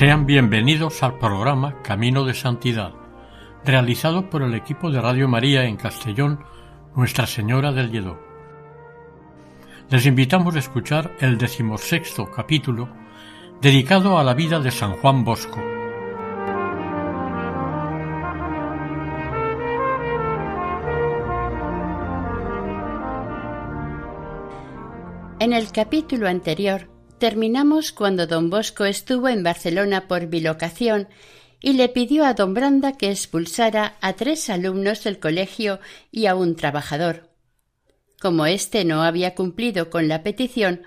Sean bienvenidos al programa Camino de Santidad, realizado por el equipo de Radio María en Castellón, Nuestra Señora del Lledó. Les invitamos a escuchar el decimosexto capítulo dedicado a la vida de San Juan Bosco. En el capítulo anterior terminamos cuando don Bosco estuvo en Barcelona por bilocación y le pidió a don Branda que expulsara a tres alumnos del colegio y a un trabajador. Como éste no había cumplido con la petición,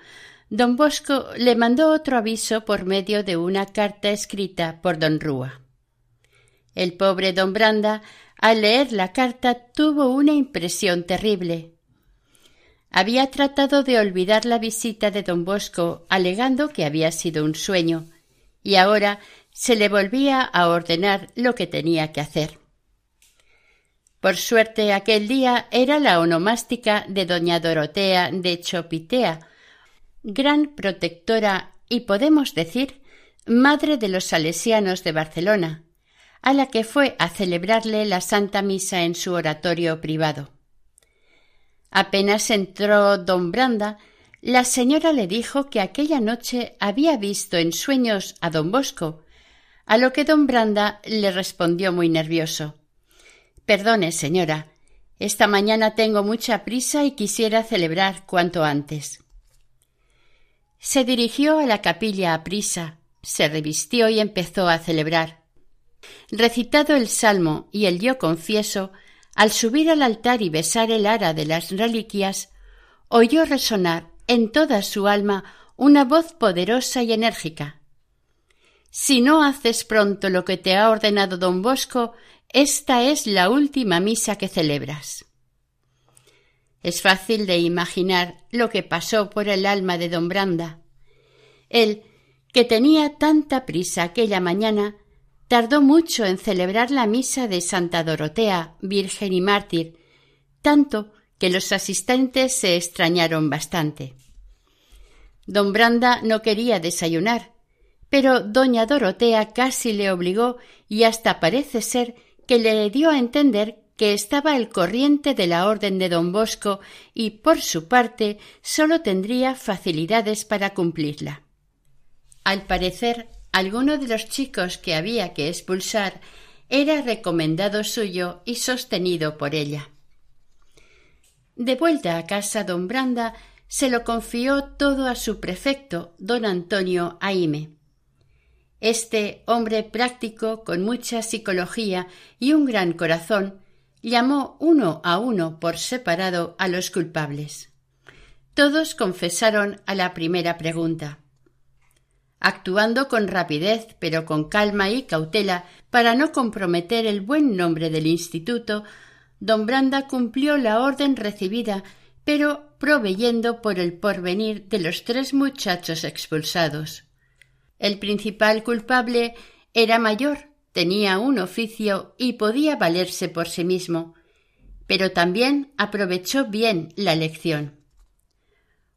don Bosco le mandó otro aviso por medio de una carta escrita por don Rúa. El pobre don Branda, al leer la carta, tuvo una impresión terrible. Había tratado de olvidar la visita de don Bosco, alegando que había sido un sueño, y ahora se le volvía a ordenar lo que tenía que hacer. Por suerte aquel día era la onomástica de doña Dorotea de Chopitea, gran protectora y podemos decir madre de los salesianos de Barcelona, a la que fue a celebrarle la Santa Misa en su oratorio privado. Apenas entró don Branda, la señora le dijo que aquella noche había visto en sueños a don Bosco, a lo que don Branda le respondió muy nervioso Perdone, señora, esta mañana tengo mucha prisa y quisiera celebrar cuanto antes. Se dirigió a la capilla a prisa, se revistió y empezó a celebrar. Recitado el salmo y el yo confieso, al subir al altar y besar el ara de las reliquias, oyó resonar en toda su alma una voz poderosa y enérgica. Si no haces pronto lo que te ha ordenado don Bosco, esta es la última misa que celebras. Es fácil de imaginar lo que pasó por el alma de don Branda. Él, que tenía tanta prisa aquella mañana, tardó mucho en celebrar la misa de Santa Dorotea, Virgen y Mártir, tanto que los asistentes se extrañaron bastante. Don Branda no quería desayunar, pero doña Dorotea casi le obligó y hasta parece ser que le dio a entender que estaba al corriente de la orden de don Bosco y por su parte sólo tendría facilidades para cumplirla. Al parecer alguno de los chicos que había que expulsar era recomendado suyo y sostenido por ella. De vuelta a casa don Branda se lo confió todo a su prefecto, don Antonio Aime. Este hombre práctico, con mucha psicología y un gran corazón, llamó uno a uno por separado a los culpables. Todos confesaron a la primera pregunta actuando con rapidez pero con calma y cautela para no comprometer el buen nombre del instituto, don Branda cumplió la orden recibida, pero proveyendo por el porvenir de los tres muchachos expulsados. El principal culpable era mayor, tenía un oficio y podía valerse por sí mismo, pero también aprovechó bien la lección.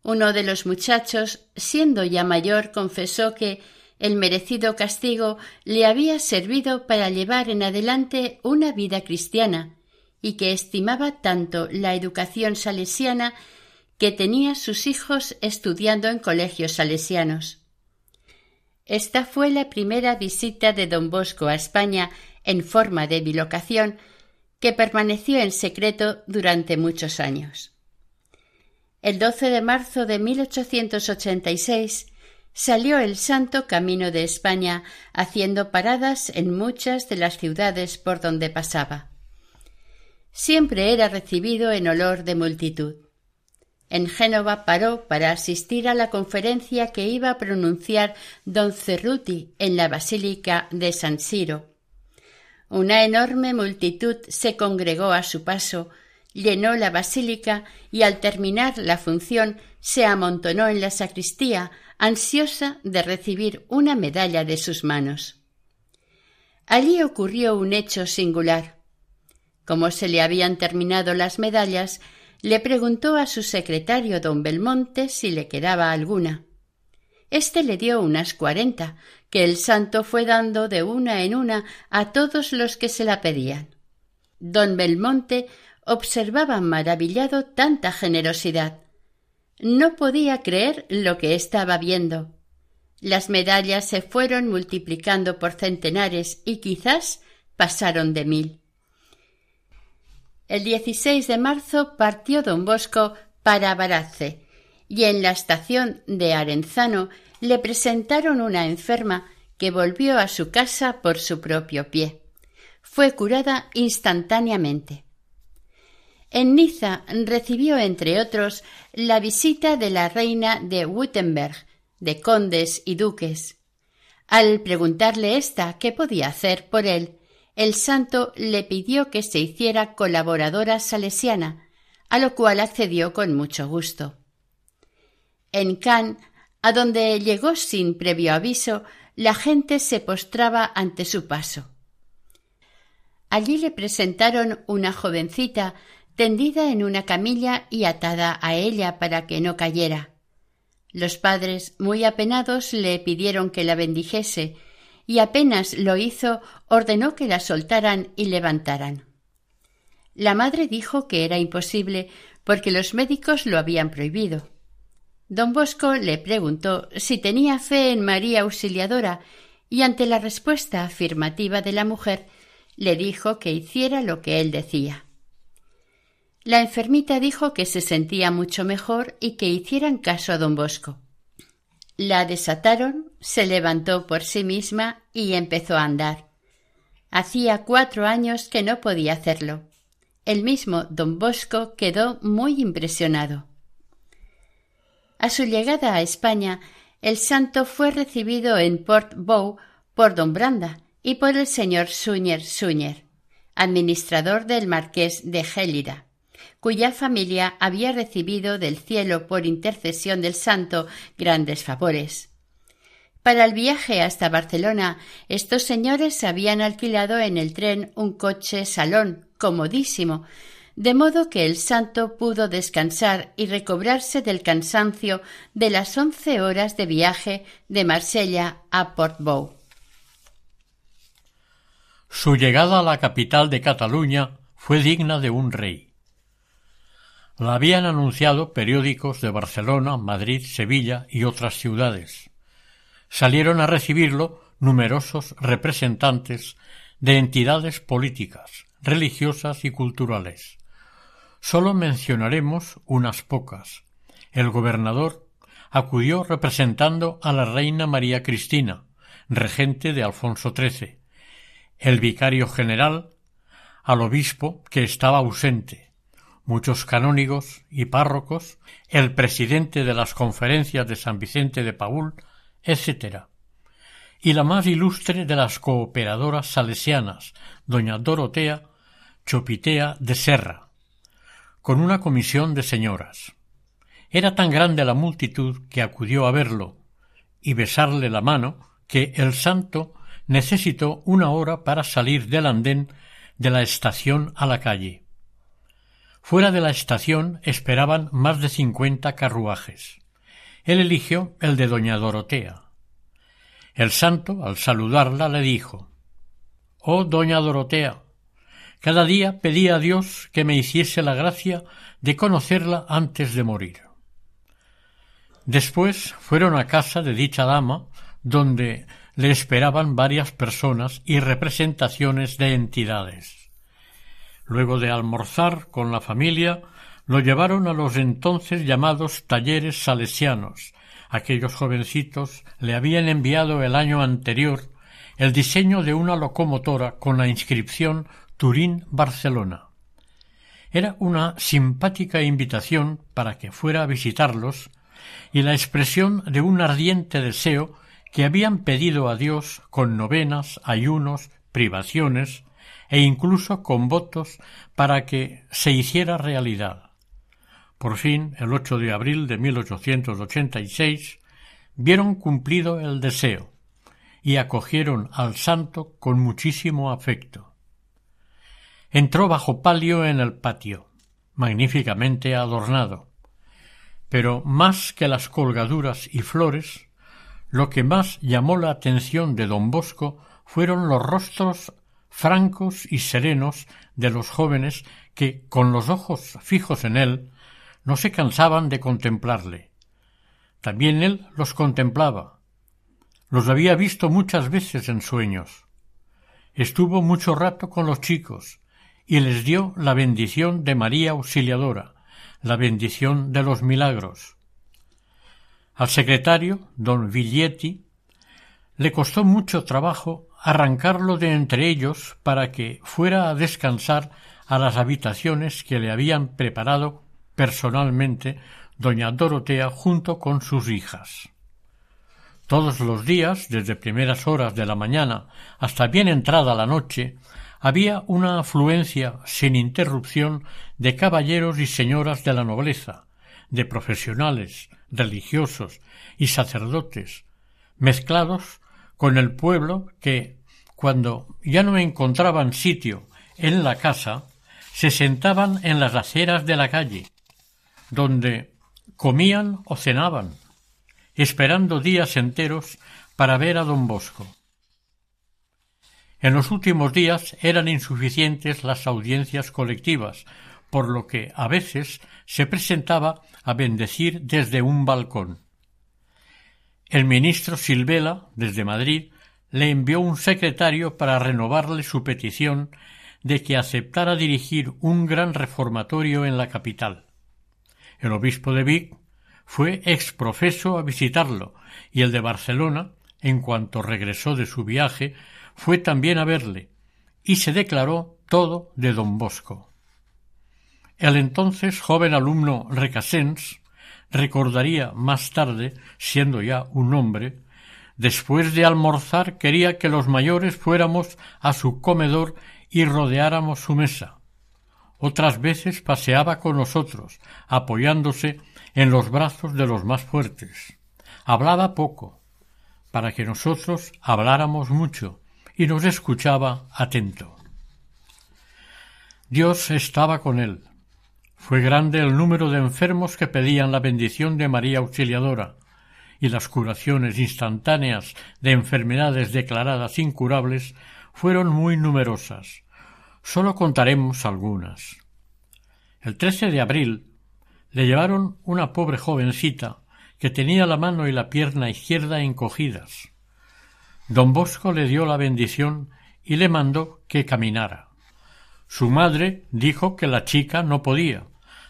Uno de los muchachos, siendo ya mayor, confesó que el merecido castigo le había servido para llevar en adelante una vida cristiana y que estimaba tanto la educación salesiana que tenía sus hijos estudiando en colegios salesianos. Esta fue la primera visita de don Bosco a España en forma de bilocación que permaneció en secreto durante muchos años. El 12 de marzo de 1886 salió el santo camino de España, haciendo paradas en muchas de las ciudades por donde pasaba. Siempre era recibido en olor de multitud. En Génova paró para asistir a la conferencia que iba a pronunciar don Cerruti en la Basílica de San Siro. Una enorme multitud se congregó a su paso, llenó la basílica y al terminar la función se amontonó en la sacristía, ansiosa de recibir una medalla de sus manos. Allí ocurrió un hecho singular. Como se le habían terminado las medallas, le preguntó a su secretario don Belmonte si le quedaba alguna. Este le dio unas cuarenta, que el santo fue dando de una en una a todos los que se la pedían. Don Belmonte observaba maravillado tanta generosidad. No podía creer lo que estaba viendo. Las medallas se fueron multiplicando por centenares y quizás pasaron de mil. El 16 de marzo partió don Bosco para Barace y en la estación de Arenzano le presentaron una enferma que volvió a su casa por su propio pie. Fue curada instantáneamente. En Niza recibió, entre otros, la visita de la reina de Wittenberg, de condes y duques. Al preguntarle ésta qué podía hacer por él, el santo le pidió que se hiciera colaboradora salesiana, a lo cual accedió con mucho gusto. En Cannes, a donde llegó sin previo aviso, la gente se postraba ante su paso. Allí le presentaron una jovencita tendida en una camilla y atada a ella para que no cayera. Los padres, muy apenados, le pidieron que la bendijese, y apenas lo hizo, ordenó que la soltaran y levantaran. La madre dijo que era imposible porque los médicos lo habían prohibido. Don Bosco le preguntó si tenía fe en María Auxiliadora y ante la respuesta afirmativa de la mujer le dijo que hiciera lo que él decía. La enfermita dijo que se sentía mucho mejor y que hicieran caso a don Bosco. La desataron, se levantó por sí misma y empezó a andar. Hacía cuatro años que no podía hacerlo. El mismo don Bosco quedó muy impresionado. A su llegada a España, el santo fue recibido en Port Bow por don Branda y por el señor Suñer Suñer, administrador del marqués de Gélida cuya familia había recibido del cielo por intercesión del santo grandes favores. Para el viaje hasta Barcelona, estos señores habían alquilado en el tren un coche salón comodísimo, de modo que el santo pudo descansar y recobrarse del cansancio de las once horas de viaje de Marsella a Portbou. Su llegada a la capital de Cataluña fue digna de un rey. La habían anunciado periódicos de Barcelona, Madrid, Sevilla y otras ciudades. Salieron a recibirlo numerosos representantes de entidades políticas, religiosas y culturales. Solo mencionaremos unas pocas. El gobernador acudió representando a la reina María Cristina, regente de Alfonso XIII, el vicario general, al obispo que estaba ausente, muchos canónigos y párrocos, el presidente de las conferencias de San Vicente de Paúl, etc. Y la más ilustre de las cooperadoras salesianas, doña Dorotea Chopitea de Serra, con una comisión de señoras. Era tan grande la multitud que acudió a verlo y besarle la mano que el santo necesitó una hora para salir del andén de la estación a la calle. Fuera de la estación esperaban más de cincuenta carruajes. Él eligió el de doña Dorotea. El santo, al saludarla, le dijo Oh doña Dorotea, cada día pedí a Dios que me hiciese la gracia de conocerla antes de morir. Después fueron a casa de dicha dama, donde le esperaban varias personas y representaciones de entidades. Luego de almorzar con la familia, lo llevaron a los entonces llamados talleres salesianos, Aquellos jovencitos le habían enviado el año anterior el diseño de una locomotora con la inscripción Turín-Barcelona. Era una simpática invitación para que fuera a visitarlos y la expresión de un ardiente deseo que habían pedido a Dios con novenas, ayunos, privaciones e incluso con votos para que se hiciera realidad. Por fin, el 8 de abril de 1886, vieron cumplido el deseo y acogieron al santo con muchísimo afecto. Entró bajo palio en el patio, magníficamente adornado, pero más que las colgaduras y flores, lo que más llamó la atención de don Bosco fueron los rostros francos y serenos de los jóvenes que, con los ojos fijos en él, no se cansaban de contemplarle. También él los contemplaba. Los había visto muchas veces en sueños. Estuvo mucho rato con los chicos y les dio la bendición de María Auxiliadora, la bendición de los milagros. Al secretario, don Viglietti, le costó mucho trabajo arrancarlo de entre ellos para que fuera a descansar a las habitaciones que le habían preparado personalmente doña Dorotea junto con sus hijas. Todos los días, desde primeras horas de la mañana hasta bien entrada la noche, había una afluencia sin interrupción de caballeros y señoras de la nobleza, de profesionales, religiosos y sacerdotes, mezclados con el pueblo que, cuando ya no encontraban sitio en la casa, se sentaban en las aceras de la calle, donde comían o cenaban, esperando días enteros para ver a don Bosco. En los últimos días eran insuficientes las audiencias colectivas, por lo que a veces se presentaba a bendecir desde un balcón. El ministro Silvela, desde Madrid, le envió un secretario para renovarle su petición de que aceptara dirigir un gran reformatorio en la capital. El obispo de Vic fue exprofeso a visitarlo y el de Barcelona, en cuanto regresó de su viaje, fue también a verle y se declaró todo de don Bosco. El entonces joven alumno Recasens recordaría más tarde, siendo ya un hombre, después de almorzar quería que los mayores fuéramos a su comedor y rodeáramos su mesa. Otras veces paseaba con nosotros, apoyándose en los brazos de los más fuertes. Hablaba poco, para que nosotros habláramos mucho, y nos escuchaba atento. Dios estaba con él. Fue grande el número de enfermos que pedían la bendición de María Auxiliadora, y las curaciones instantáneas de enfermedades declaradas incurables fueron muy numerosas. Sólo contaremos algunas. El 13 de abril le llevaron una pobre jovencita que tenía la mano y la pierna izquierda encogidas. Don Bosco le dio la bendición y le mandó que caminara. Su madre dijo que la chica no podía,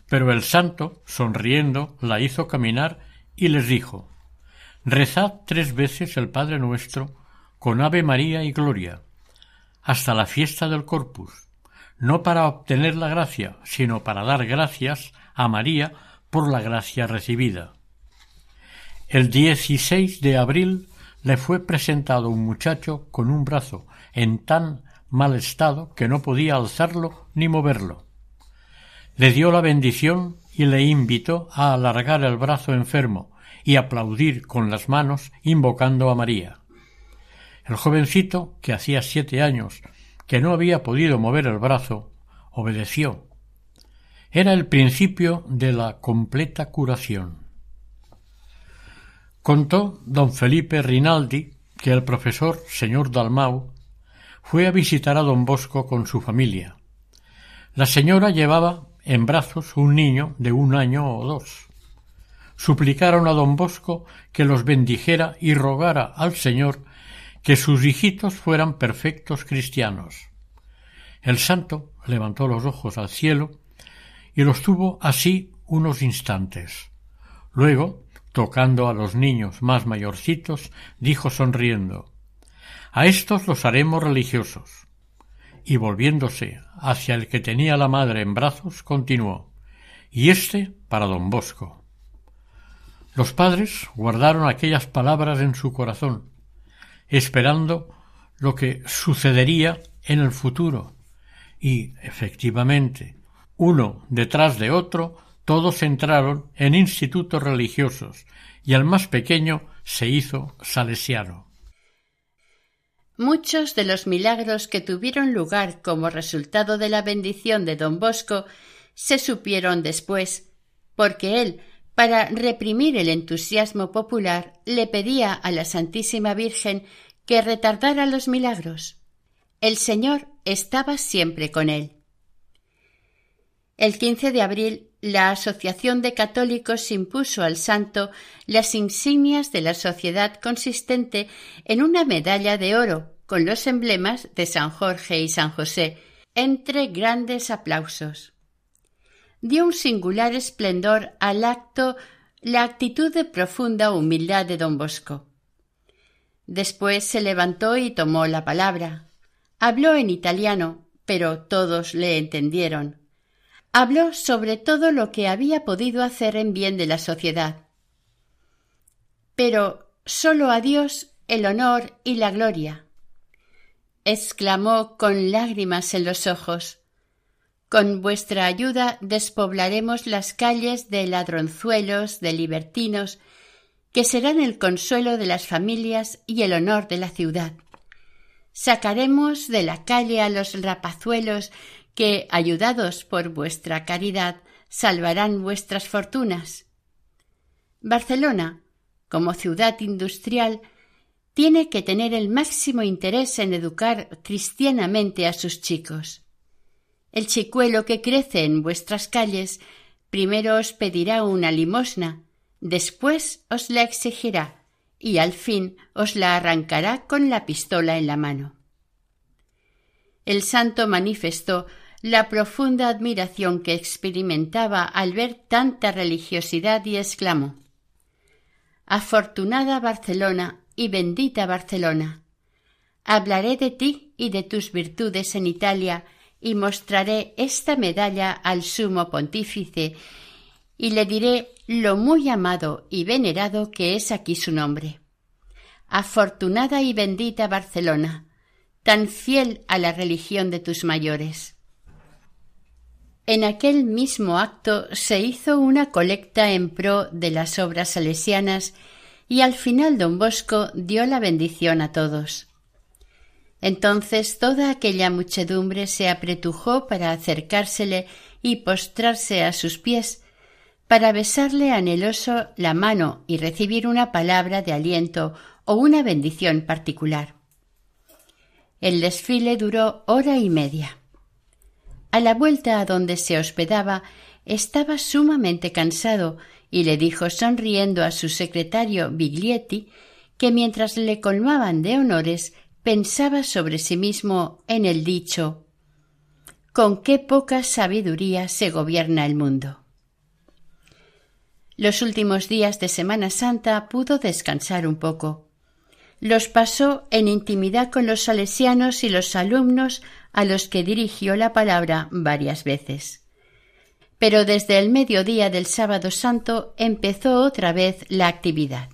pero el santo, sonriendo, la hizo caminar y les dijo Rezad tres veces el Padre nuestro con Ave María y Gloria, hasta la fiesta del Corpus, no para obtener la gracia, sino para dar gracias a María por la gracia recibida. El 16 de abril le fue presentado un muchacho con un brazo en tan mal estado que no podía alzarlo ni moverlo. Le dio la bendición y le invitó a alargar el brazo enfermo y aplaudir con las manos invocando a María. El jovencito, que hacía siete años que no había podido mover el brazo, obedeció. Era el principio de la completa curación. Contó don Felipe Rinaldi que el profesor señor Dalmau fue a visitar a don Bosco con su familia. La señora llevaba en brazos un niño de un año o dos. Suplicaron a don Bosco que los bendijera y rogara al Señor que sus hijitos fueran perfectos cristianos. El santo levantó los ojos al cielo y los tuvo así unos instantes. Luego tocando a los niños más mayorcitos, dijo sonriendo A estos los haremos religiosos. Y volviéndose hacia el que tenía la madre en brazos, continuó Y este para don Bosco. Los padres guardaron aquellas palabras en su corazón, esperando lo que sucedería en el futuro. Y, efectivamente, uno detrás de otro, todos entraron en institutos religiosos y el más pequeño se hizo salesiano. Muchos de los milagros que tuvieron lugar como resultado de la bendición de don Bosco se supieron después, porque él, para reprimir el entusiasmo popular, le pedía a la Santísima Virgen que retardara los milagros. El Señor estaba siempre con él. El 15 de abril, la Asociación de Católicos impuso al santo las insignias de la sociedad consistente en una medalla de oro con los emblemas de San Jorge y San José, entre grandes aplausos. Dio un singular esplendor al acto la actitud de profunda humildad de don Bosco. Después se levantó y tomó la palabra. Habló en italiano, pero todos le entendieron habló sobre todo lo que había podido hacer en bien de la sociedad. Pero sólo a Dios el honor y la gloria. exclamó con lágrimas en los ojos. Con vuestra ayuda despoblaremos las calles de ladronzuelos, de libertinos, que serán el consuelo de las familias y el honor de la ciudad. Sacaremos de la calle a los rapazuelos que, ayudados por vuestra caridad, salvarán vuestras fortunas. Barcelona, como ciudad industrial, tiene que tener el máximo interés en educar cristianamente a sus chicos. El chicuelo que crece en vuestras calles primero os pedirá una limosna, después os la exigirá y al fin os la arrancará con la pistola en la mano. El santo manifestó la profunda admiración que experimentaba al ver tanta religiosidad y exclamó Afortunada Barcelona y bendita Barcelona. Hablaré de ti y de tus virtudes en Italia y mostraré esta medalla al sumo pontífice y le diré lo muy amado y venerado que es aquí su nombre. Afortunada y bendita Barcelona, tan fiel a la religión de tus mayores. En aquel mismo acto se hizo una colecta en pro de las obras salesianas y al final don Bosco dio la bendición a todos. Entonces toda aquella muchedumbre se apretujó para acercársele y postrarse a sus pies, para besarle anheloso la mano y recibir una palabra de aliento o una bendición particular. El desfile duró hora y media. A la vuelta a donde se hospedaba estaba sumamente cansado y le dijo sonriendo a su secretario Biglietti que mientras le colmaban de honores pensaba sobre sí mismo en el dicho con qué poca sabiduría se gobierna el mundo. Los últimos días de Semana Santa pudo descansar un poco. Los pasó en intimidad con los salesianos y los alumnos a los que dirigió la palabra varias veces. Pero desde el mediodía del sábado santo empezó otra vez la actividad.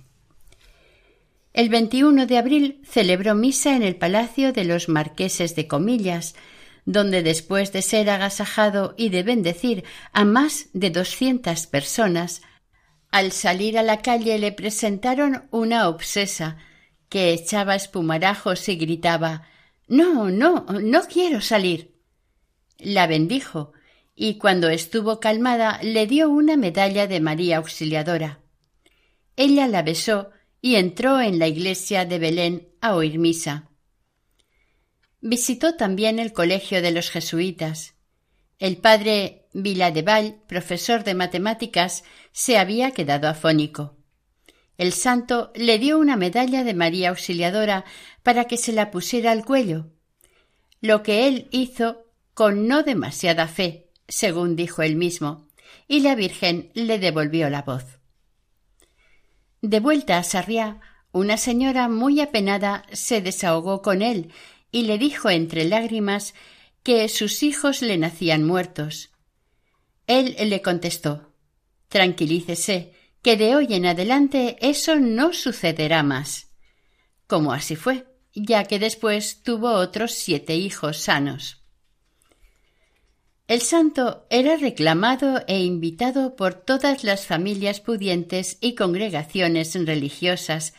El 21 de abril celebró misa en el Palacio de los Marqueses de Comillas, donde después de ser agasajado y de bendecir a más de doscientas personas, al salir a la calle le presentaron una obsesa que echaba espumarajos y gritaba no, no, no quiero salir. La bendijo, y cuando estuvo calmada le dio una medalla de María Auxiliadora. Ella la besó y entró en la iglesia de Belén a oír misa. Visitó también el colegio de los jesuitas. El padre Villadeval, profesor de matemáticas, se había quedado afónico. El santo le dio una medalla de María Auxiliadora para que se la pusiera al cuello, lo que él hizo con no demasiada fe, según dijo él mismo, y la Virgen le devolvió la voz. De vuelta a Sarriá, una señora muy apenada se desahogó con él y le dijo entre lágrimas que sus hijos le nacían muertos. Él le contestó Tranquilícese, que de hoy en adelante eso no sucederá más. Como así fue, ya que después tuvo otros siete hijos sanos. El santo era reclamado e invitado por todas las familias pudientes y congregaciones religiosas.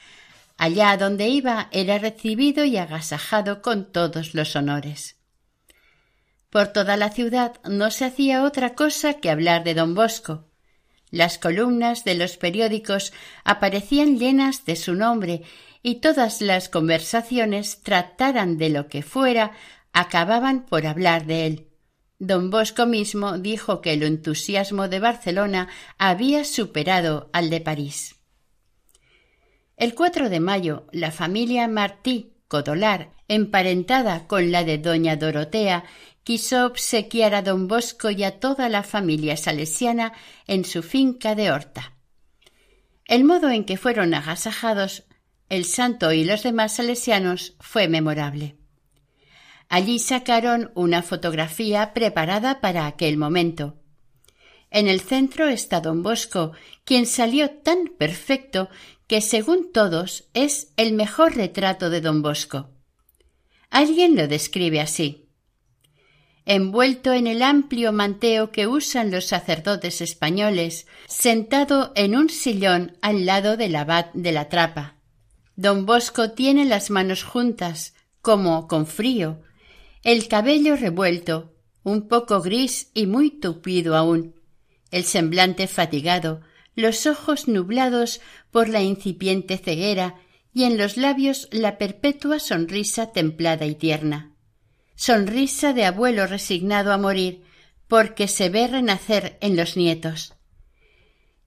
Allá donde iba era recibido y agasajado con todos los honores. Por toda la ciudad no se hacía otra cosa que hablar de don Bosco. Las columnas de los periódicos aparecían llenas de su nombre y todas las conversaciones, trataran de lo que fuera, acababan por hablar de él. Don Bosco mismo dijo que el entusiasmo de Barcelona había superado al de París. El 4 de mayo, la familia Martí Codolar, emparentada con la de doña Dorotea, quiso obsequiar a don Bosco y a toda la familia salesiana en su finca de Horta. El modo en que fueron agasajados el santo y los demás salesianos fue memorable. Allí sacaron una fotografía preparada para aquel momento. En el centro está don Bosco, quien salió tan perfecto que, según todos, es el mejor retrato de don Bosco. Alguien lo describe así. Envuelto en el amplio manteo que usan los sacerdotes españoles, sentado en un sillón al lado del abad de la trapa. Don Bosco tiene las manos juntas, como con frío, el cabello revuelto, un poco gris y muy tupido aún, el semblante fatigado, los ojos nublados por la incipiente ceguera y en los labios la perpetua sonrisa templada y tierna. Sonrisa de abuelo resignado a morir, porque se ve renacer en los nietos.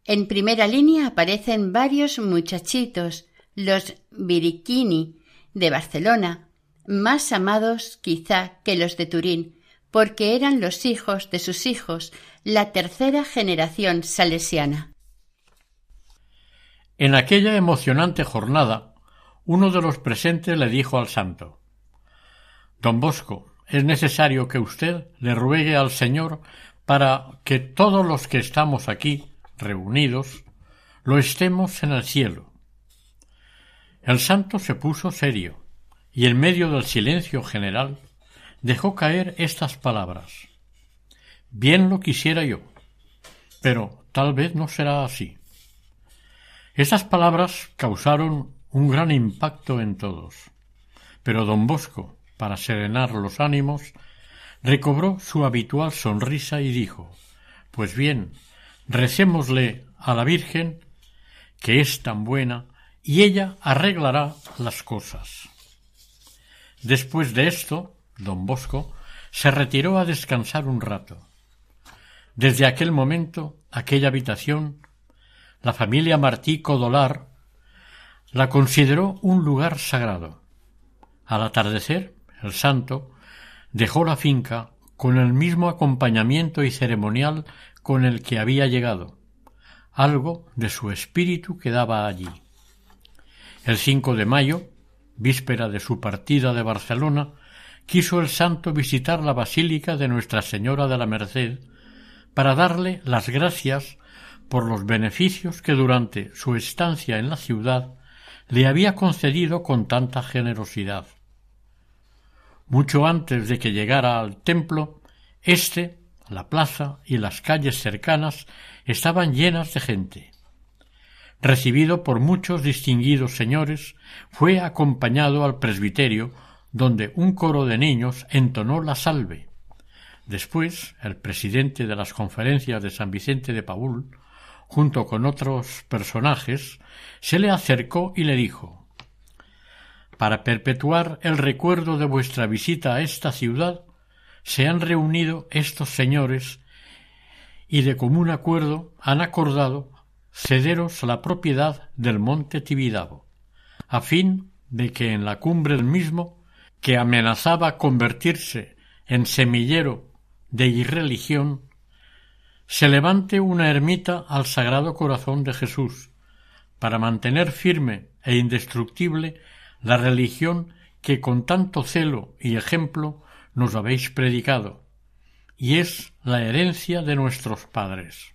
En primera línea aparecen varios muchachitos, los Birichini de Barcelona, más amados quizá que los de Turín, porque eran los hijos de sus hijos, la tercera generación salesiana. En aquella emocionante jornada, uno de los presentes le dijo al santo Don Bosco, es necesario que usted le ruegue al Señor para que todos los que estamos aquí reunidos lo estemos en el cielo. El santo se puso serio y en medio del silencio general dejó caer estas palabras Bien lo quisiera yo, pero tal vez no será así. Estas palabras causaron un gran impacto en todos, pero don Bosco, para serenar los ánimos, recobró su habitual sonrisa y dijo Pues bien, recémosle a la Virgen, que es tan buena, y ella arreglará las cosas. Después de esto, don Bosco se retiró a descansar un rato. Desde aquel momento, aquella habitación, la familia Martí Codolar la consideró un lugar sagrado. Al atardecer, el santo dejó la finca con el mismo acompañamiento y ceremonial con el que había llegado. Algo de su espíritu quedaba allí. El 5 de mayo, víspera de su partida de Barcelona, quiso el santo visitar la Basílica de Nuestra Señora de la Merced para darle las gracias por los beneficios que durante su estancia en la ciudad le había concedido con tanta generosidad. Mucho antes de que llegara al templo, éste, la plaza y las calles cercanas estaban llenas de gente recibido por muchos distinguidos señores, fue acompañado al presbiterio, donde un coro de niños entonó la salve. Después, el presidente de las conferencias de San Vicente de Paúl, junto con otros personajes, se le acercó y le dijo Para perpetuar el recuerdo de vuestra visita a esta ciudad, se han reunido estos señores y de común acuerdo han acordado cederos la propiedad del monte Tibidabo, a fin de que en la cumbre del mismo, que amenazaba convertirse en semillero de irreligión, se levante una ermita al Sagrado Corazón de Jesús, para mantener firme e indestructible la religión que con tanto celo y ejemplo nos habéis predicado, y es la herencia de nuestros padres.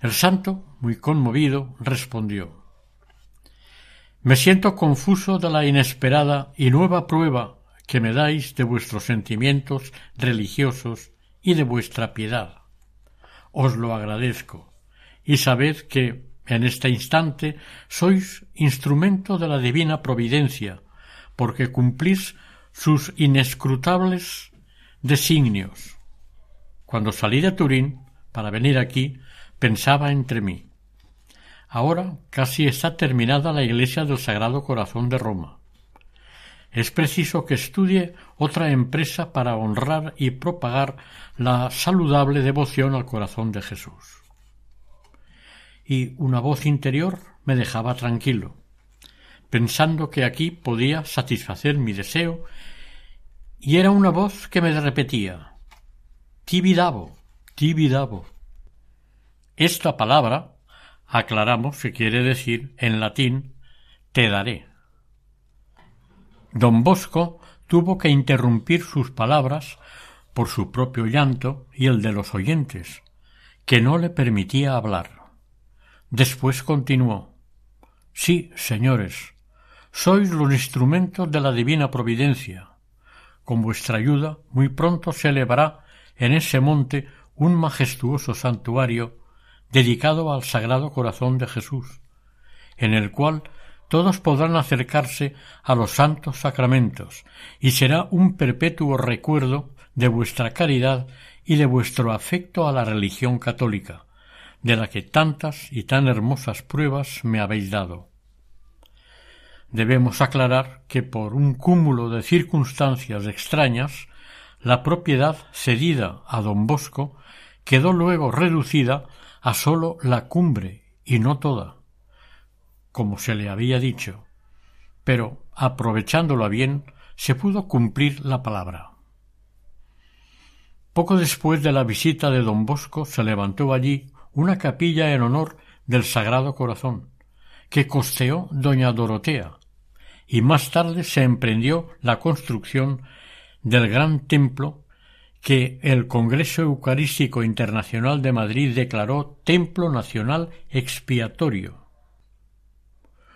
El santo, muy conmovido, respondió Me siento confuso de la inesperada y nueva prueba que me dais de vuestros sentimientos religiosos y de vuestra piedad. Os lo agradezco, y sabed que, en este instante, sois instrumento de la divina providencia, porque cumplís sus inescrutables designios. Cuando salí de Turín para venir aquí, pensaba entre mí. Ahora casi está terminada la iglesia del Sagrado Corazón de Roma. Es preciso que estudie otra empresa para honrar y propagar la saludable devoción al corazón de Jesús. Y una voz interior me dejaba tranquilo pensando que aquí podía satisfacer mi deseo, y era una voz que me repetía Tibidabo, Tibidabo. Esta palabra, aclaramos que quiere decir en latín te daré. Don Bosco tuvo que interrumpir sus palabras por su propio llanto y el de los oyentes, que no le permitía hablar. Después continuó Sí, señores, sois los instrumentos de la divina providencia. Con vuestra ayuda muy pronto se elevará en ese monte un majestuoso santuario dedicado al Sagrado Corazón de Jesús, en el cual todos podrán acercarse a los santos sacramentos, y será un perpetuo recuerdo de vuestra caridad y de vuestro afecto a la religión católica, de la que tantas y tan hermosas pruebas me habéis dado. Debemos aclarar que por un cúmulo de circunstancias extrañas la propiedad cedida a don Bosco quedó luego reducida a sólo la cumbre y no toda, como se le había dicho, pero aprovechándola bien se pudo cumplir la palabra. Poco después de la visita de don Bosco se levantó allí una capilla en honor del Sagrado Corazón, que costeó doña Dorotea, y más tarde se emprendió la construcción del gran templo que el Congreso Eucarístico Internacional de Madrid declaró Templo Nacional Expiatorio.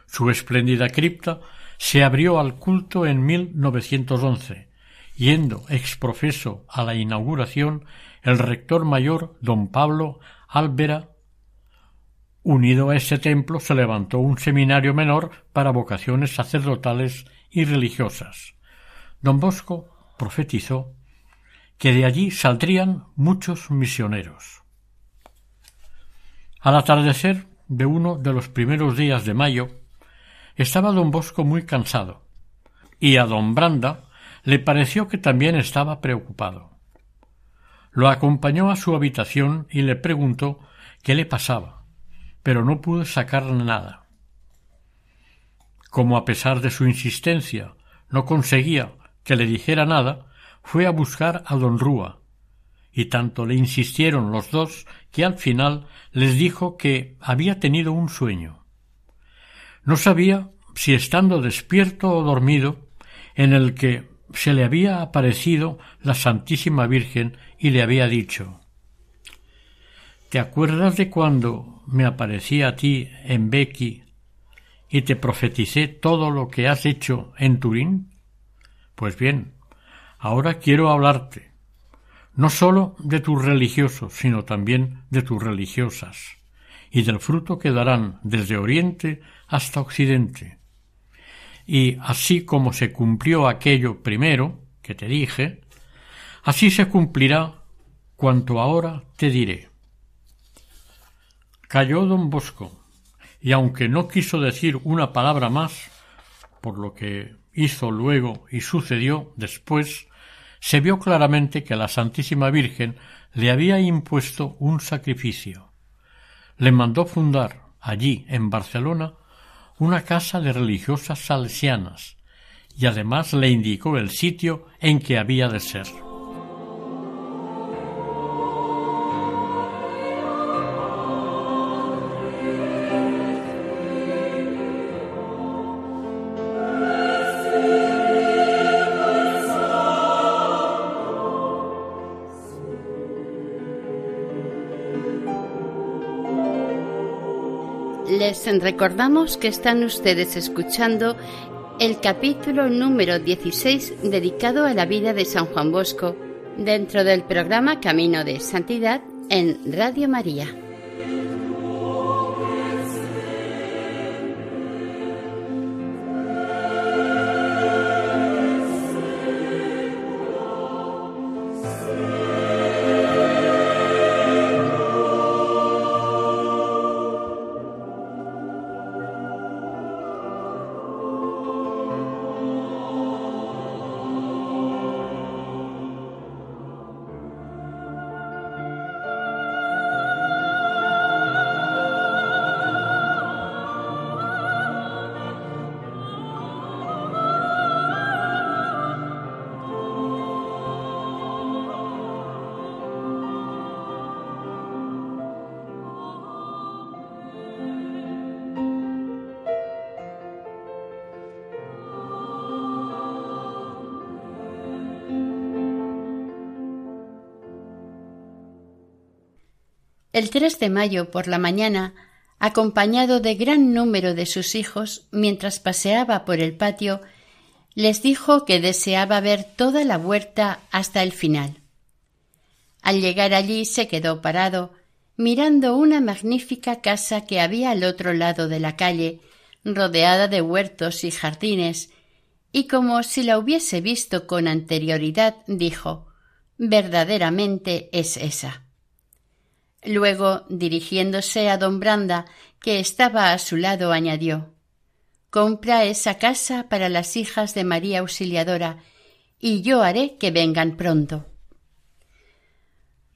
Su espléndida cripta se abrió al culto en 1911, yendo exprofeso a la inauguración el rector mayor don Pablo Álvera Unido a ese templo se levantó un seminario menor para vocaciones sacerdotales y religiosas. Don Bosco profetizó que de allí saldrían muchos misioneros. Al atardecer de uno de los primeros días de mayo, estaba don Bosco muy cansado, y a don Branda le pareció que también estaba preocupado. Lo acompañó a su habitación y le preguntó qué le pasaba pero no pudo sacar nada. Como a pesar de su insistencia no conseguía que le dijera nada, fue a buscar a don Rúa, y tanto le insistieron los dos que al final les dijo que había tenido un sueño. No sabía si estando despierto o dormido, en el que se le había aparecido la Santísima Virgen y le había dicho ¿Te acuerdas de cuando me aparecí a ti en Becky y te profeticé todo lo que has hecho en Turín? Pues bien, ahora quiero hablarte, no sólo de tus religiosos, sino también de tus religiosas, y del fruto que darán desde Oriente hasta Occidente. Y así como se cumplió aquello primero que te dije, así se cumplirá cuanto ahora te diré. Cayó don Bosco, y aunque no quiso decir una palabra más, por lo que hizo luego y sucedió después, se vio claramente que la Santísima Virgen le había impuesto un sacrificio. Le mandó fundar allí, en Barcelona, una casa de religiosas salesianas, y además le indicó el sitio en que había de ser. Recordamos que están ustedes escuchando el capítulo número 16 dedicado a la vida de San Juan Bosco dentro del programa Camino de Santidad en Radio María. El 3 de mayo por la mañana, acompañado de gran número de sus hijos, mientras paseaba por el patio, les dijo que deseaba ver toda la huerta hasta el final. Al llegar allí se quedó parado, mirando una magnífica casa que había al otro lado de la calle, rodeada de huertos y jardines, y como si la hubiese visto con anterioridad, dijo verdaderamente es esa. Luego, dirigiéndose a don Branda, que estaba a su lado, añadió Compra esa casa para las hijas de María Auxiliadora, y yo haré que vengan pronto.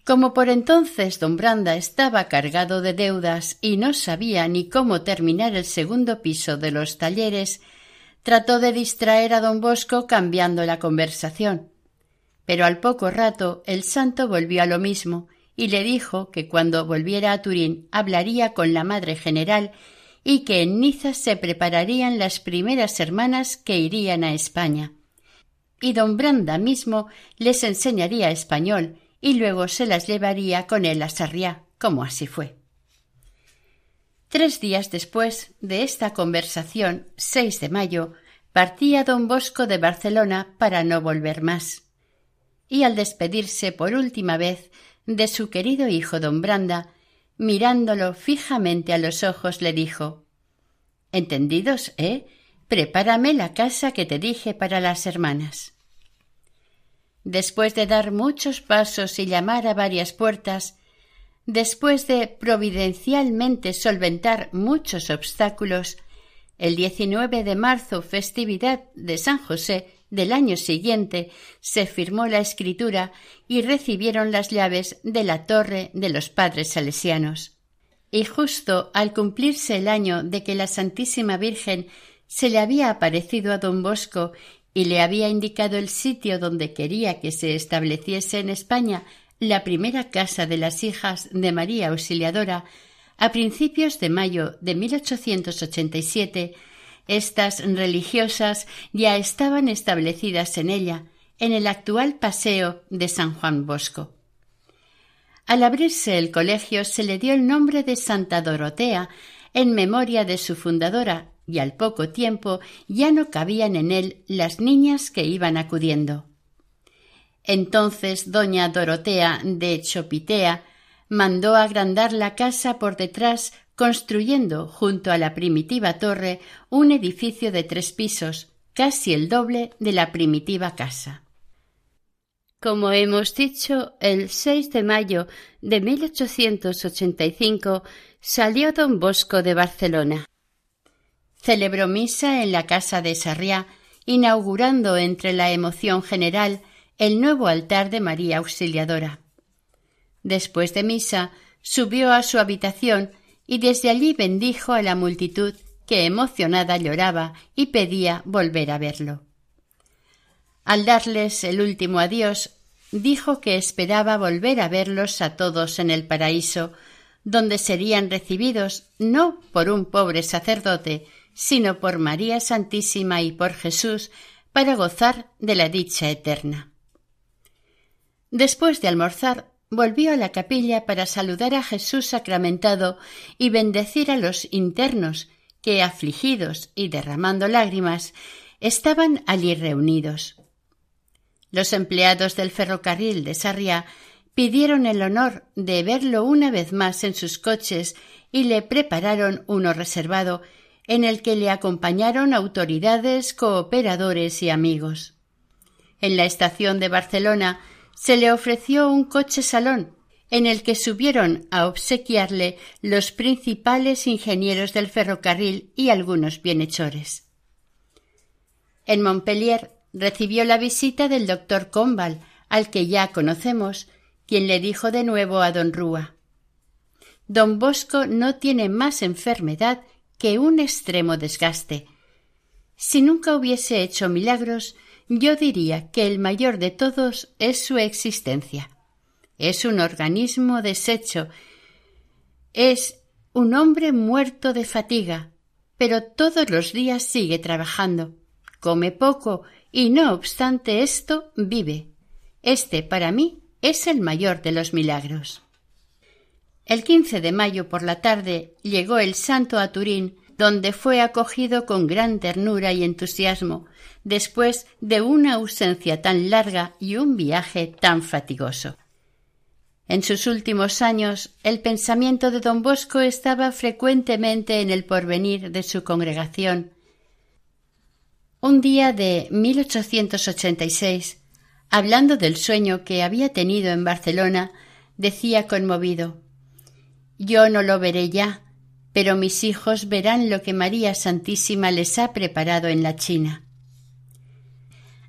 Como por entonces don Branda estaba cargado de deudas y no sabía ni cómo terminar el segundo piso de los talleres, trató de distraer a don Bosco cambiando la conversación. Pero al poco rato el santo volvió a lo mismo y le dijo que cuando volviera a Turín hablaría con la madre general y que en Niza se prepararían las primeras hermanas que irían a España. Y don Branda mismo les enseñaría español y luego se las llevaría con él a Sarriá, como así fue. Tres días después de esta conversación, 6 de mayo, partía don Bosco de Barcelona para no volver más. Y al despedirse por última vez de su querido hijo don Branda, mirándolo fijamente a los ojos, le dijo Entendidos, ¿eh? Prepárame la casa que te dije para las hermanas. Después de dar muchos pasos y llamar a varias puertas, después de providencialmente solventar muchos obstáculos, el 19 de marzo, festividad de San José, del año siguiente se firmó la escritura y recibieron las llaves de la torre de los padres salesianos. Y justo al cumplirse el año de que la Santísima Virgen se le había aparecido a don Bosco y le había indicado el sitio donde quería que se estableciese en España la primera casa de las hijas de María Auxiliadora, a principios de mayo de 1887 estas religiosas ya estaban establecidas en ella, en el actual paseo de San Juan Bosco. Al abrirse el colegio se le dio el nombre de Santa Dorotea en memoria de su fundadora y al poco tiempo ya no cabían en él las niñas que iban acudiendo. Entonces doña Dorotea de Chopitea mandó agrandar la casa por detrás construyendo junto a la primitiva torre un edificio de tres pisos, casi el doble de la primitiva casa. Como hemos dicho, el 6 de mayo de 1885 salió don Bosco de Barcelona. Celebró misa en la casa de Sarriá, inaugurando entre la emoción general el nuevo altar de María Auxiliadora. Después de misa, subió a su habitación y desde allí bendijo a la multitud que emocionada lloraba y pedía volver a verlo. Al darles el último adiós, dijo que esperaba volver a verlos a todos en el paraíso, donde serían recibidos no por un pobre sacerdote, sino por María Santísima y por Jesús, para gozar de la dicha eterna. Después de almorzar, volvió a la capilla para saludar a Jesús sacramentado y bendecir a los internos que, afligidos y derramando lágrimas, estaban allí reunidos. Los empleados del ferrocarril de Sarriá pidieron el honor de verlo una vez más en sus coches y le prepararon uno reservado en el que le acompañaron autoridades, cooperadores y amigos. En la estación de Barcelona se le ofreció un coche salón en el que subieron a obsequiarle los principales ingenieros del ferrocarril y algunos bienhechores. En Montpellier recibió la visita del doctor Combal, al que ya conocemos, quien le dijo de nuevo a don Rúa Don Bosco no tiene más enfermedad que un extremo desgaste. Si nunca hubiese hecho milagros, yo diría que el mayor de todos es su existencia. Es un organismo deshecho, es un hombre muerto de fatiga, pero todos los días sigue trabajando, come poco y no obstante esto vive. Este, para mí, es el mayor de los milagros. El 15 de mayo por la tarde llegó el santo a Turín, donde fue acogido con gran ternura y entusiasmo, después de una ausencia tan larga y un viaje tan fatigoso. En sus últimos años, el pensamiento de don Bosco estaba frecuentemente en el porvenir de su congregación. Un día de 1886, hablando del sueño que había tenido en Barcelona, decía conmovido Yo no lo veré ya, pero mis hijos verán lo que María Santísima les ha preparado en la China.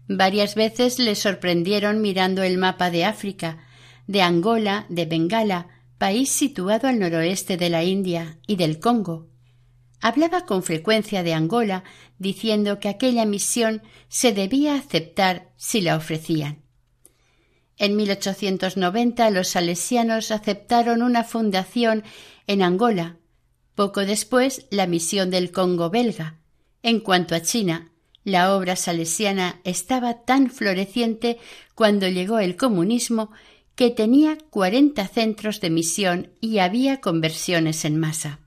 Varias veces le sorprendieron mirando el mapa de África, de Angola, de Bengala, país situado al noroeste de la India y del Congo. Hablaba con frecuencia de Angola, diciendo que aquella misión se debía aceptar si la ofrecían. En 1890 los salesianos aceptaron una fundación en Angola. Poco después la misión del Congo belga. En cuanto a China, la obra salesiana estaba tan floreciente cuando llegó el comunismo que tenía cuarenta centros de misión y había conversiones en masa.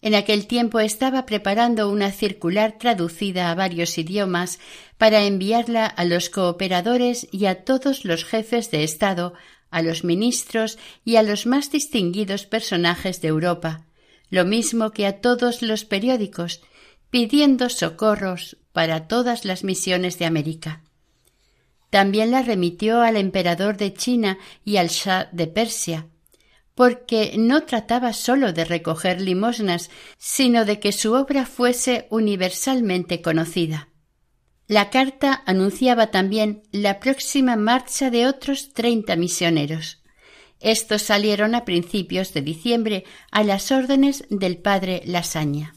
En aquel tiempo estaba preparando una circular traducida a varios idiomas para enviarla a los cooperadores y a todos los jefes de Estado, a los ministros y a los más distinguidos personajes de Europa, lo mismo que a todos los periódicos, pidiendo socorros para todas las misiones de América. También la remitió al emperador de China y al Shah de Persia, porque no trataba sólo de recoger limosnas, sino de que su obra fuese universalmente conocida. La carta anunciaba también la próxima marcha de otros treinta misioneros. Estos salieron a principios de diciembre a las órdenes del padre Lasaña.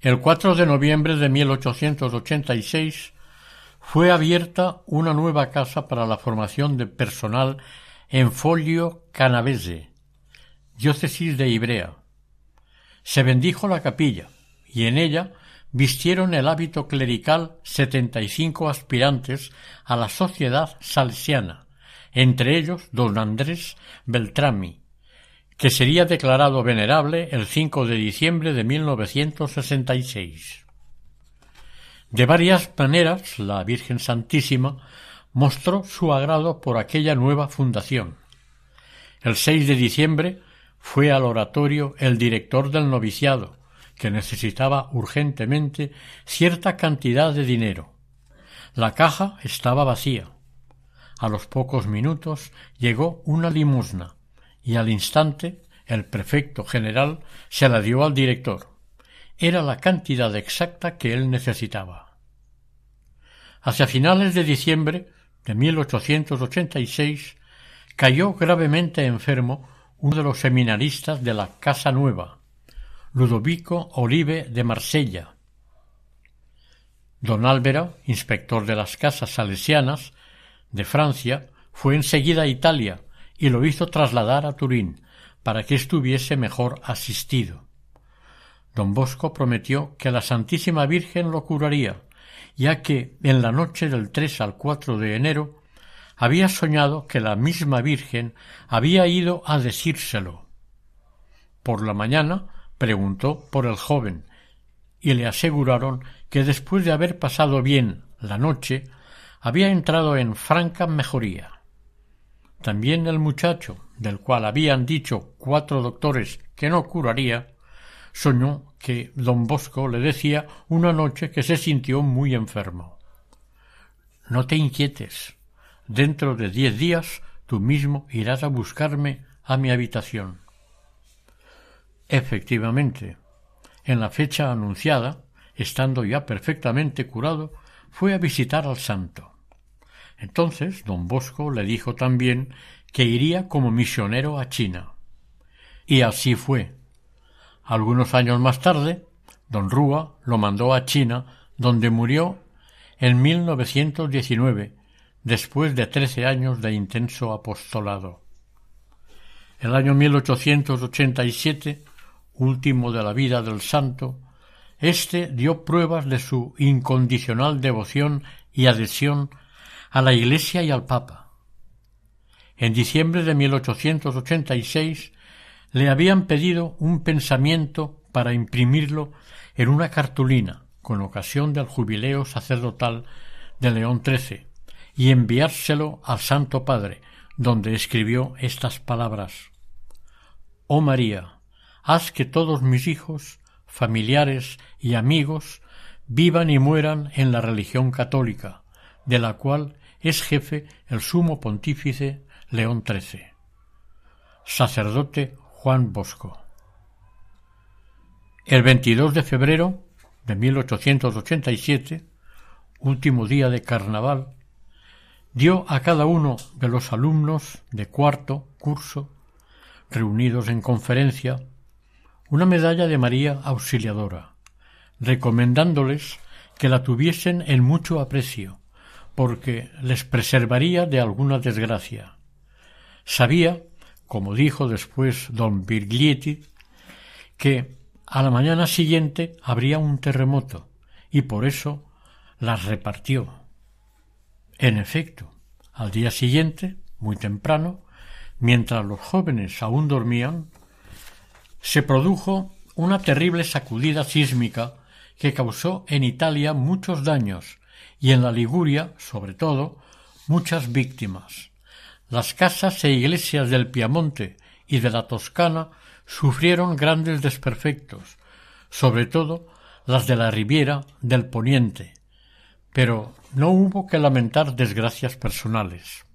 El 4 de noviembre de 1886 fue abierta una nueva casa para la formación de personal en Folio Canavese, diócesis de Ibrea. Se bendijo la capilla y en ella vistieron el hábito clerical setenta y cinco aspirantes a la sociedad salesiana, entre ellos don Andrés Beltrami, que sería declarado venerable el 5 de diciembre de 1966. De varias maneras, la Virgen Santísima mostró su agrado por aquella nueva fundación. El 6 de diciembre fue al oratorio el director del noviciado, que necesitaba urgentemente cierta cantidad de dinero. La caja estaba vacía. A los pocos minutos llegó una limosna y al instante el prefecto general se la dio al director. Era la cantidad exacta que él necesitaba. Hacia finales de diciembre de 1886 cayó gravemente enfermo uno de los seminaristas de la Casa Nueva, Ludovico Olive de Marsella. Don Álvaro, inspector de las casas salesianas de Francia, fue enseguida a Italia y lo hizo trasladar a Turín para que estuviese mejor asistido. Don Bosco prometió que la Santísima Virgen lo curaría, ya que en la noche del 3 al 4 de enero había soñado que la misma Virgen había ido a decírselo. Por la mañana preguntó por el joven y le aseguraron que después de haber pasado bien la noche había entrado en franca mejoría. También el muchacho, del cual habían dicho cuatro doctores que no curaría, soñó que don Bosco le decía una noche que se sintió muy enfermo. No te inquietes. Dentro de diez días tú mismo irás a buscarme a mi habitación. Efectivamente, en la fecha anunciada, estando ya perfectamente curado, fue a visitar al santo. Entonces don Bosco le dijo también que iría como misionero a China. Y así fue. Algunos años más tarde, don Rúa lo mandó a China, donde murió en 1919, después de trece años de intenso apostolado. El año 1887, último de la vida del santo, éste dio pruebas de su incondicional devoción y adhesión a la Iglesia y al Papa. En diciembre de 1886 le habían pedido un pensamiento para imprimirlo en una cartulina con ocasión del jubileo sacerdotal de León XIII y enviárselo al Santo Padre, donde escribió estas palabras Oh María, haz que todos mis hijos, familiares y amigos vivan y mueran en la religión católica, de la cual es jefe el sumo pontífice León XIII. Sacerdote Juan Bosco. El 22 de febrero de 1887, último día de carnaval, dio a cada uno de los alumnos de cuarto curso, reunidos en conferencia, una medalla de María Auxiliadora, recomendándoles que la tuviesen en mucho aprecio, porque les preservaría de alguna desgracia. Sabía, como dijo después don Virglietti, que a la mañana siguiente habría un terremoto, y por eso las repartió. En efecto, al día siguiente, muy temprano, mientras los jóvenes aún dormían, se produjo una terrible sacudida sísmica que causó en Italia muchos daños y en la Liguria, sobre todo, muchas víctimas. Las casas e iglesias del Piamonte y de la Toscana sufrieron grandes desperfectos, sobre todo las de la Riviera del Poniente, pero no hubo que lamentar desgracias personales.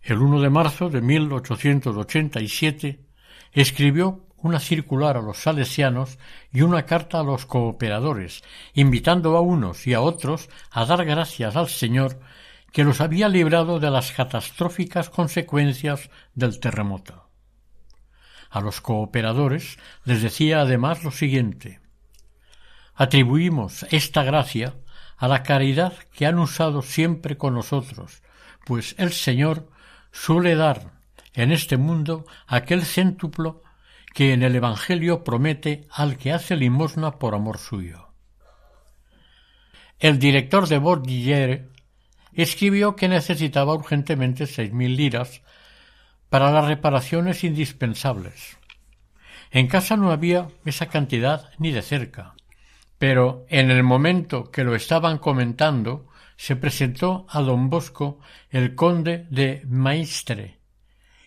El 1 de marzo de 1887 escribió una circular a los salesianos y una carta a los cooperadores, invitando a unos y a otros a dar gracias al Señor que los había librado de las catastróficas consecuencias del terremoto. A los cooperadores les decía además lo siguiente Atribuimos esta gracia a la caridad que han usado siempre con nosotros, pues el Señor suele dar en este mundo aquel céntuplo que en el Evangelio promete al que hace limosna por amor suyo. El director de Baudelaire escribió que necesitaba urgentemente seis mil liras para las reparaciones indispensables. En casa no había esa cantidad ni de cerca, pero en el momento que lo estaban comentando se presentó a don Bosco el conde de Maistre,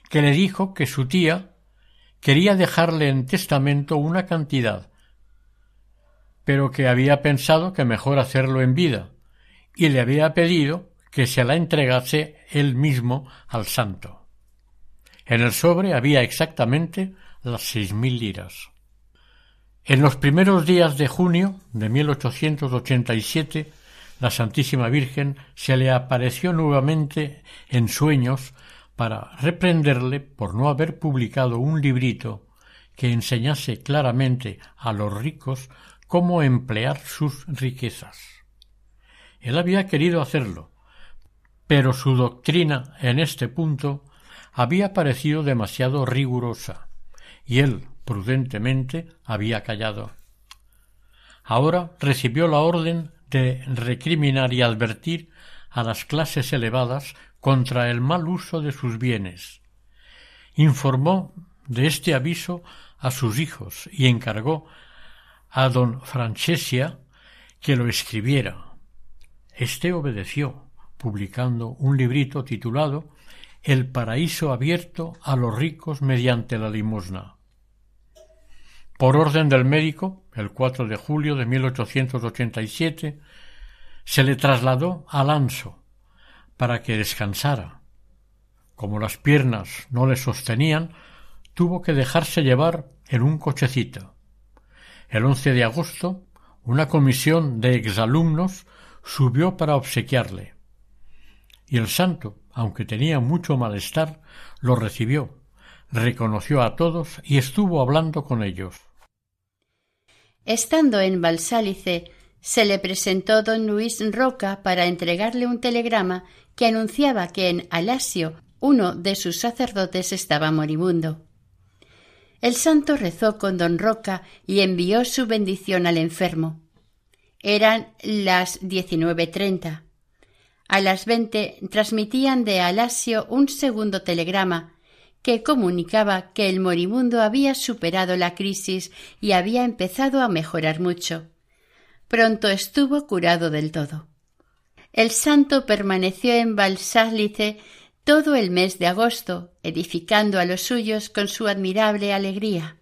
que le dijo que su tía quería dejarle en testamento una cantidad, pero que había pensado que mejor hacerlo en vida, y le había pedido que se la entregase él mismo al santo. En el sobre había exactamente las seis mil liras. En los primeros días de junio de 1887, la Santísima Virgen se le apareció nuevamente en sueños para reprenderle por no haber publicado un librito que enseñase claramente a los ricos cómo emplear sus riquezas. Él había querido hacerlo, pero su doctrina en este punto había parecido demasiado rigurosa, y él prudentemente había callado. Ahora recibió la orden de recriminar y advertir a las clases elevadas contra el mal uso de sus bienes. Informó de este aviso a sus hijos y encargó a don Francesia que lo escribiera. Este obedeció, publicando un librito titulado El paraíso abierto a los ricos mediante la limosna. Por orden del médico, el 4 de julio de 1887, se le trasladó al Anso para que descansara. Como las piernas no le sostenían, tuvo que dejarse llevar en un cochecito. El 11 de agosto, una comisión de exalumnos subió para obsequiarle. Y el santo, aunque tenía mucho malestar, lo recibió, reconoció a todos y estuvo hablando con ellos. Estando en Balsálice, se le presentó don Luis Roca para entregarle un telegrama que anunciaba que en Alasio uno de sus sacerdotes estaba moribundo. El santo rezó con don Roca y envió su bendición al enfermo. Eran las diecinueve treinta. A las veinte transmitían de Alasio un segundo telegrama que comunicaba que el moribundo había superado la crisis y había empezado a mejorar mucho. Pronto estuvo curado del todo. El santo permaneció en Balsálice todo el mes de agosto, edificando a los suyos con su admirable alegría.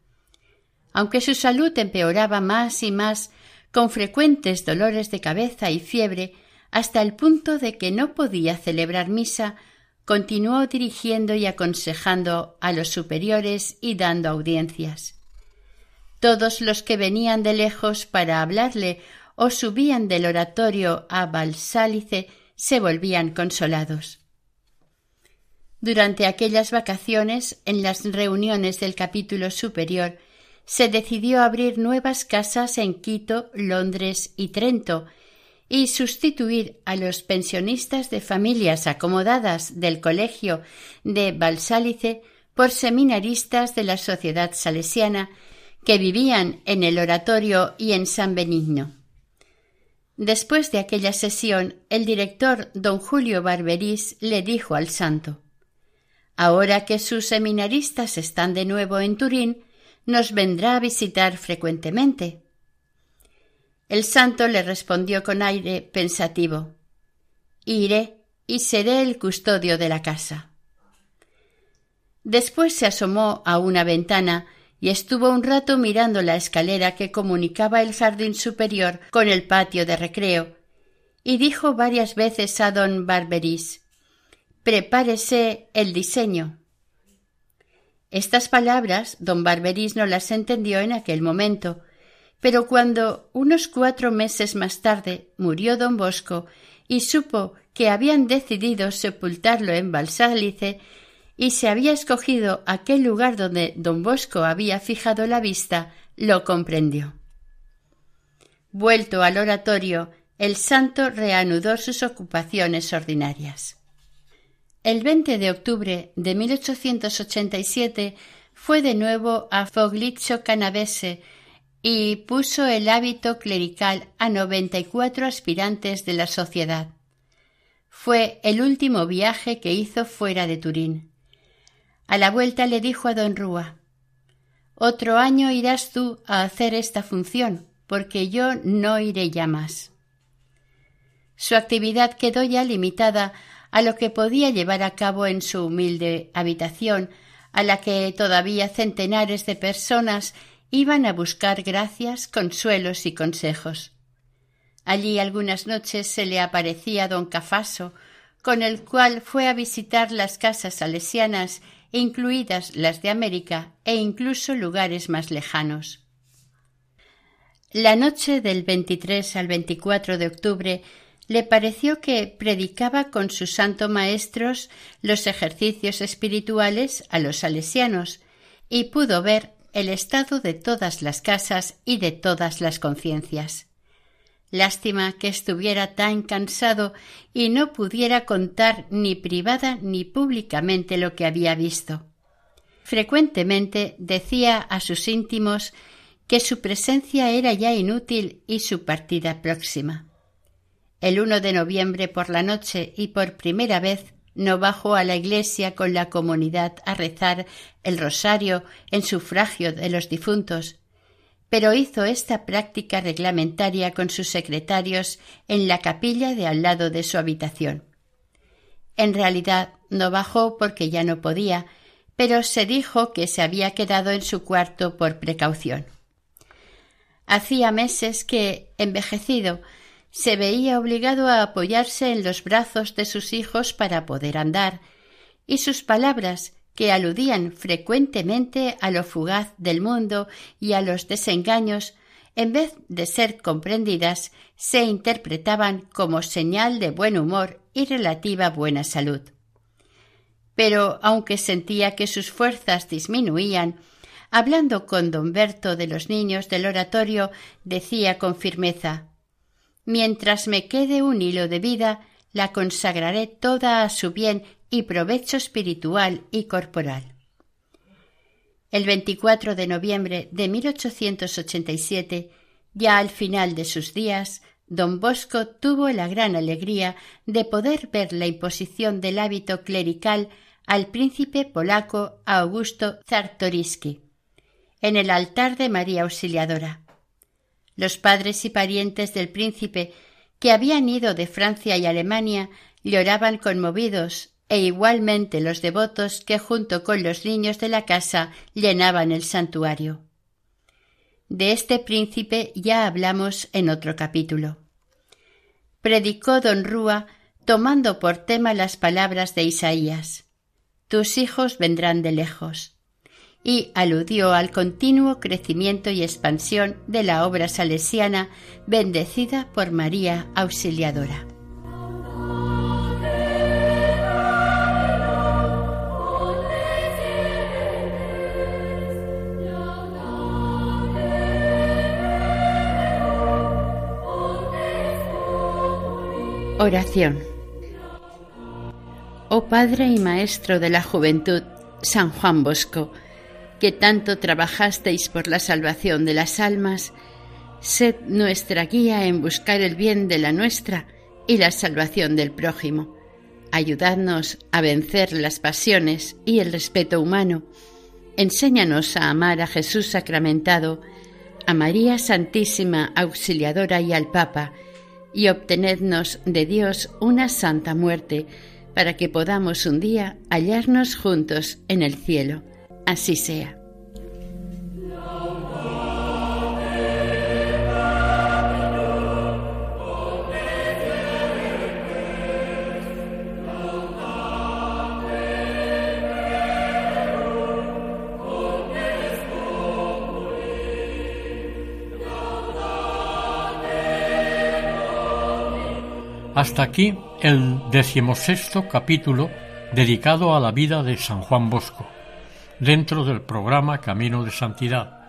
Aunque su salud empeoraba más y más, con frecuentes dolores de cabeza y fiebre, hasta el punto de que no podía celebrar misa continuó dirigiendo y aconsejando a los superiores y dando audiencias. Todos los que venían de lejos para hablarle o subían del oratorio a Balsálice se volvían consolados. Durante aquellas vacaciones, en las reuniones del capítulo superior, se decidió abrir nuevas casas en Quito, Londres y Trento, y sustituir a los pensionistas de familias acomodadas del colegio de Balsálice por seminaristas de la sociedad salesiana que vivían en el oratorio y en San Benigno. Después de aquella sesión, el director don Julio Barberís le dijo al santo Ahora que sus seminaristas están de nuevo en Turín, nos vendrá a visitar frecuentemente. El santo le respondió con aire pensativo Iré y seré el custodio de la casa. Después se asomó a una ventana y estuvo un rato mirando la escalera que comunicaba el jardín superior con el patio de recreo, y dijo varias veces a don Barberís Prepárese el diseño. Estas palabras don Barberís no las entendió en aquel momento, pero cuando, unos cuatro meses más tarde, murió don Bosco y supo que habían decidido sepultarlo en Balsálice y se había escogido aquel lugar donde don Bosco había fijado la vista, lo comprendió. Vuelto al oratorio, el santo reanudó sus ocupaciones ordinarias. El 20 de octubre de 1887 fue de nuevo a Foglizzo Canavese y puso el hábito clerical a noventa y cuatro aspirantes de la sociedad. Fue el último viaje que hizo fuera de Turín. A la vuelta le dijo a don Rúa Otro año irás tú a hacer esta función, porque yo no iré ya más. Su actividad quedó ya limitada a lo que podía llevar a cabo en su humilde habitación, a la que todavía centenares de personas iban a buscar gracias, consuelos y consejos. Allí algunas noches se le aparecía don Cafaso, con el cual fue a visitar las casas salesianas, incluidas las de América, e incluso lugares más lejanos. La noche del 23 al 24 de octubre le pareció que predicaba con sus santos maestros los ejercicios espirituales a los salesianos y pudo ver el estado de todas las casas y de todas las conciencias. Lástima que estuviera tan cansado y no pudiera contar ni privada ni públicamente lo que había visto. Frecuentemente decía a sus íntimos que su presencia era ya inútil y su partida próxima. El 1 de noviembre por la noche y por primera vez no bajó a la iglesia con la comunidad a rezar el rosario en sufragio de los difuntos, pero hizo esta práctica reglamentaria con sus secretarios en la capilla de al lado de su habitación. En realidad no bajó porque ya no podía, pero se dijo que se había quedado en su cuarto por precaución. Hacía meses que, envejecido, se veía obligado a apoyarse en los brazos de sus hijos para poder andar, y sus palabras, que aludían frecuentemente a lo fugaz del mundo y a los desengaños, en vez de ser comprendidas, se interpretaban como señal de buen humor y relativa buena salud. Pero aunque sentía que sus fuerzas disminuían, hablando con don Berto de los niños del oratorio, decía con firmeza Mientras me quede un hilo de vida, la consagraré toda a su bien y provecho espiritual y corporal. El 24 de noviembre de 1887, ya al final de sus días, don Bosco tuvo la gran alegría de poder ver la imposición del hábito clerical al príncipe polaco Augusto Czartoryski en el altar de María Auxiliadora. Los padres y parientes del príncipe, que habían ido de Francia y Alemania, lloraban conmovidos, e igualmente los devotos que junto con los niños de la casa llenaban el santuario. De este príncipe ya hablamos en otro capítulo. Predicó don Rúa tomando por tema las palabras de Isaías Tus hijos vendrán de lejos y aludió al continuo crecimiento y expansión de la obra salesiana bendecida por María Auxiliadora. Oración. Oh Padre y Maestro de la Juventud, San Juan Bosco, que tanto trabajasteis por la salvación de las almas, sed nuestra guía en buscar el bien de la nuestra y la salvación del prójimo. Ayudadnos a vencer las pasiones y el respeto humano. Enséñanos a amar a Jesús sacramentado, a María Santísima Auxiliadora y al Papa, y obtenednos de Dios una santa muerte, para que podamos un día hallarnos juntos en el cielo así sea. Hasta aquí el decimosexto capítulo dedicado a la vida de San Juan Bosco dentro del programa Camino de Santidad,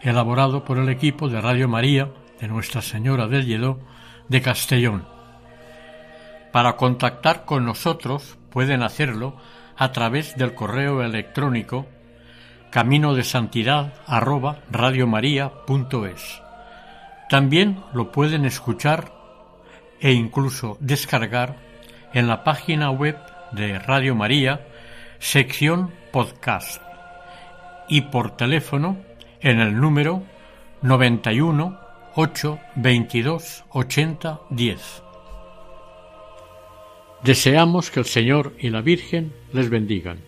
elaborado por el equipo de Radio María de Nuestra Señora del Lledó de Castellón. Para contactar con nosotros pueden hacerlo a través del correo electrónico camino de santidad También lo pueden escuchar e incluso descargar en la página web de Radio María, sección podcast y por teléfono en el número 91 8 22 80 10. Deseamos que el Señor y la Virgen les bendigan.